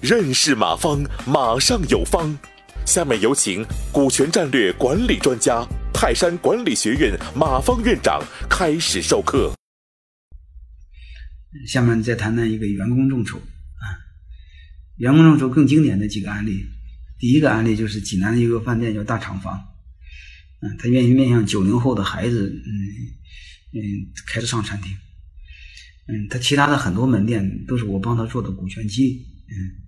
认识马方，马上有方。下面有请股权战略管理专家、泰山管理学院马方院长开始授课。下面再谈谈一个员工众筹啊，员工众筹更经典的几个案例。第一个案例就是济南的一个饭店叫大厂房，嗯，他愿意面向九零后的孩子，嗯嗯，开始上餐厅，嗯，他其他的很多门店都是我帮他做的股权激励，嗯。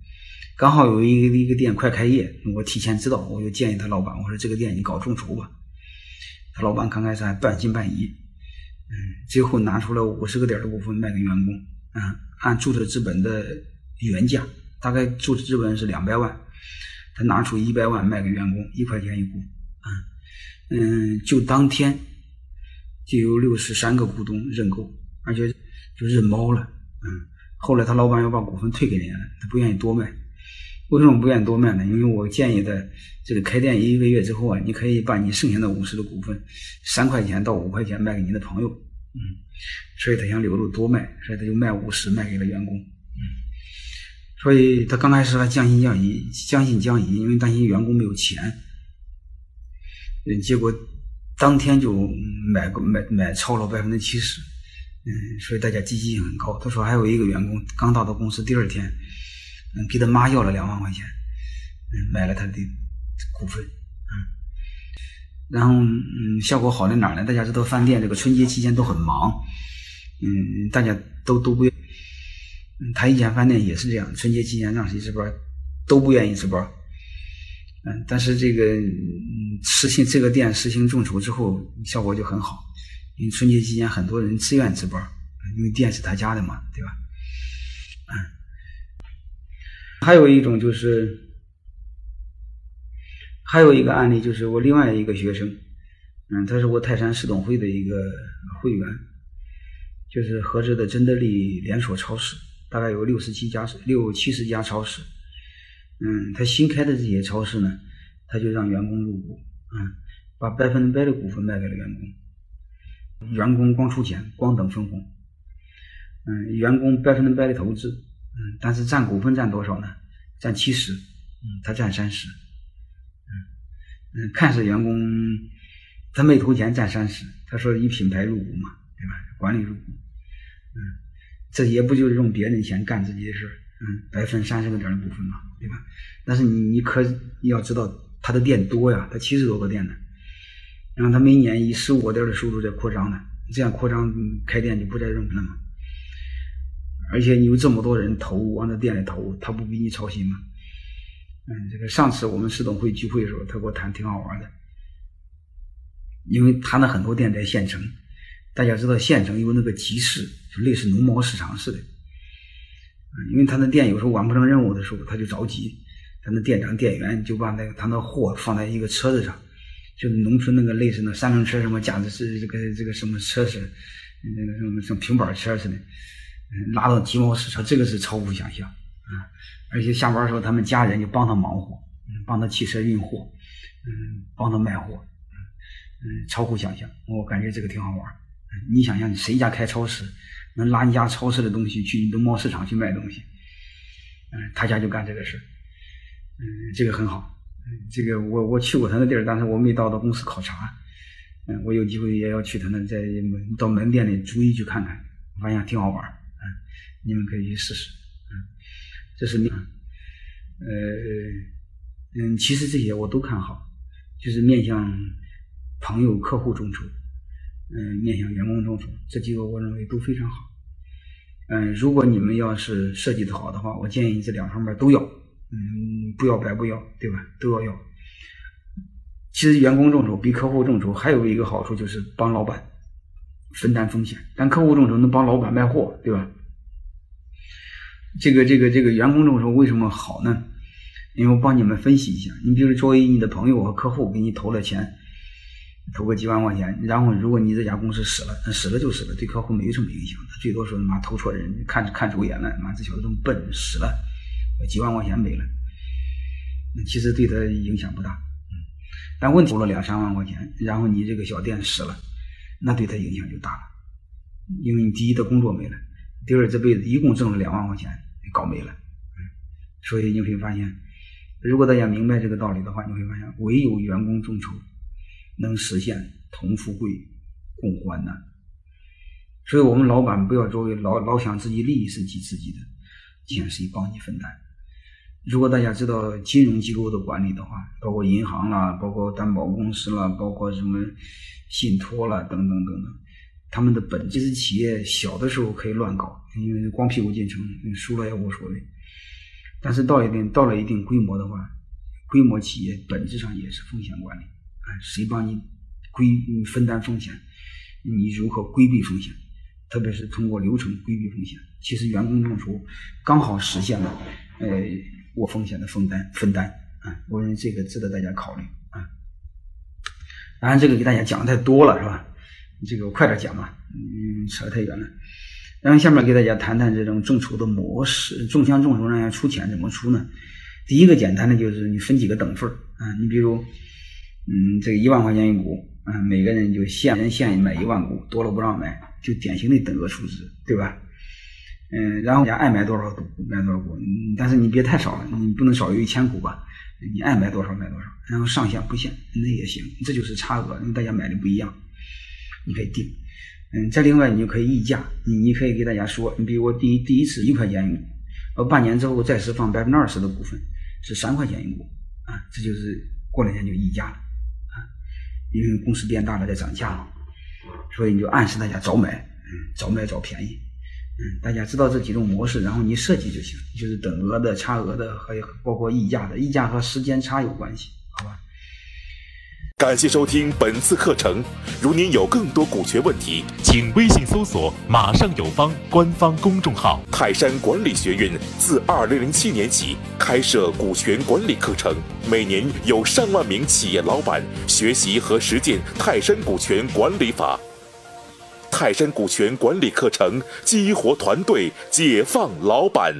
刚好有一个一个店快开业，我提前知道，我就建议他老板，我说这个店你搞众筹吧。他老板刚开始还半信半疑，嗯，最后拿出了五十个点的股份卖给员工，啊，按注册资本的原价，大概注册资本是两百万，他拿出一百万卖给员工，一块钱一股，啊，嗯，就当天就有六十三个股东认购，而且就认猫了，嗯，后来他老板要把股份退给人家了，他不愿意多卖。为什么不愿意多卖呢？因为我建议的这个开店一个月之后啊，你可以把你剩下的五十的股份，三块钱到五块钱卖给你的朋友，嗯，所以他想留着多卖，所以他就卖五十卖给了员工，嗯，所以他刚开始还将信将疑，将信将疑，因为担心员工没有钱，嗯，结果当天就买个买买超了百分之七十，嗯，所以大家积极性很高。他说还有一个员工刚到的公司第二天。嗯，给他妈要了两万块钱，嗯，买了他的股份，嗯，然后嗯，效果好在哪儿呢？大家知道饭店这个春节期间都很忙，嗯，大家都都不愿，嗯，他以前饭店也是这样，春节期间让谁值班都不愿意值班，嗯，但是这个嗯实行这个店实行众筹之后，效果就很好，因为春节期间很多人自愿值班，因为店是他家的嘛，对吧？嗯。还有一种就是，还有一个案例就是我另外一个学生，嗯，他是我泰山市董会的一个会员，就是合资的真德利连锁超市，大概有六十七家、六七十家超市，嗯，他新开的这些超市呢，他就让员工入股，嗯，把百分之百的股份卖给了员工，员工光出钱，光等分红，嗯，员工百分之百的投资。嗯，但是占股份占多少呢？占七十，嗯，他占三十，嗯嗯，看似员工他没投钱占三十，他说以品牌入股嘛，对吧？管理入股，嗯，这也不就是用别人的钱干自己的事嗯，白分三十个点的股份嘛，对吧？但是你你可你要知道他的店多呀，他七十多个店呢，然后他每年以十五个点的收入在扩张呢，这样扩张开店就不再认了嘛。而且你有这么多人投往这店里投，他不比你操心吗？嗯，这个上次我们市董会聚会的时候，他给我谈挺好玩的，因为他那很多店在县城，大家知道县城有那个集市，就类似农贸市场似的。因为他那店有时候完不成任务的时候，他就着急，他那店长店员就把那个他那货放在一个车子上，就农村那个类似那三轮车什么，驾驶是这个这个什么车似的，那个什么像平板车似的。拉到鸡毛市场，这个是超乎想象啊！而且下班的时候，他们家人就帮他忙活，帮他汽车运货，嗯，帮他卖货，嗯，超乎想象。我感觉这个挺好玩。你想想，谁家开超市，能拉你家超市的东西去农贸市场去卖东西？嗯，他家就干这个事嗯，这个很好。这个我我去过他那地儿，但是我没到他公司考察。嗯，我有机会也要去他那，在门到门店里逐一去看看，发现挺好玩儿。嗯。你们可以去试试，嗯，这是面，呃，嗯，其实这些我都看好，就是面向朋友、客户众筹，嗯，面向员工众筹，这几个我认为都非常好，嗯，如果你们要是设计的好的话，我建议这两方面都要，嗯，不要白不要，对吧？都要要。其实员工众筹比客户众筹还有一个好处，就是帮老板分担风险，但客户众筹能帮老板卖货，对吧？这个这个这个员工众筹为什么好呢？因为我帮你们分析一下，你比如作为你的朋友和客户给你投了钱，投个几万块钱，然后如果你这家公司死了，死了就死了，对客户没什么影响，最多说他妈投错人，看看走眼了，妈这小子这么笨，死了，几万块钱没了，其实对他影响不大，嗯，但问题投了两三万块钱，然后你这个小店死了，那对他影响就大了，因为你第一的工作没了。第二这辈子一共挣了两万块钱，搞没了。所以你会发现，如果大家明白这个道理的话，你会发现，唯有员工众筹能实现同富贵、共患难。所以我们老板不要作为老老想自己利益是自己的，钱谁帮你分担？如果大家知道金融机构的管理的话，包括银行啦，包括担保公司啦，包括什么信托啦，等等等等，他们的本质是企业小的时候可以乱搞，因为光屁股进城，输了也无所谓。但是到一定到了一定规模的话，规模企业本质上也是风险管理啊，谁帮你规分担风险？你如何规避风险？特别是通过流程规避风险。其实员工众筹刚好实现了，呃。我风险的分担分担啊，我认为这个值得大家考虑啊。当然，这个给大家讲的太多了，是吧？这个我快点讲吧，嗯，扯得太远了。然后下面给大家谈谈这种众筹的模式，众枪众筹让人家出钱怎么出呢？第一个简单的就是你分几个等份啊，你比如，嗯，这个一万块钱一股啊，每个人就限人限买一万股，多了不让买，就典型的等额出资，对吧？嗯，然后家爱买多少股买多少股，但是你别太少了，你不能少于一千股吧？你爱买多少买多少，然后上限不限，那也行，这就是差额，因为大家买的不一样，你可以定。嗯，再另外你就可以议价，你你可以给大家说，你比如我第一第一次一块钱一股，呃，半年之后再释放百分之二十的股份是三块钱一股啊，这就是过两天就溢价了啊，因为公司变大了在涨价嘛，所以你就暗示大家早买，嗯，早买早便宜。嗯，大家知道这几种模式，然后你设计就行，就是等额的、差额的，还有包括溢价的，溢价和时间差有关系，好吧？感谢收听本次课程。如您有更多股权问题，请微信搜索“马上有方”官方公众号。泰山管理学院自二零零七年起开设股权管理课程，每年有上万名企业老板学习和实践泰山股权管理法。泰山股权管理课程，激活团队，解放老板。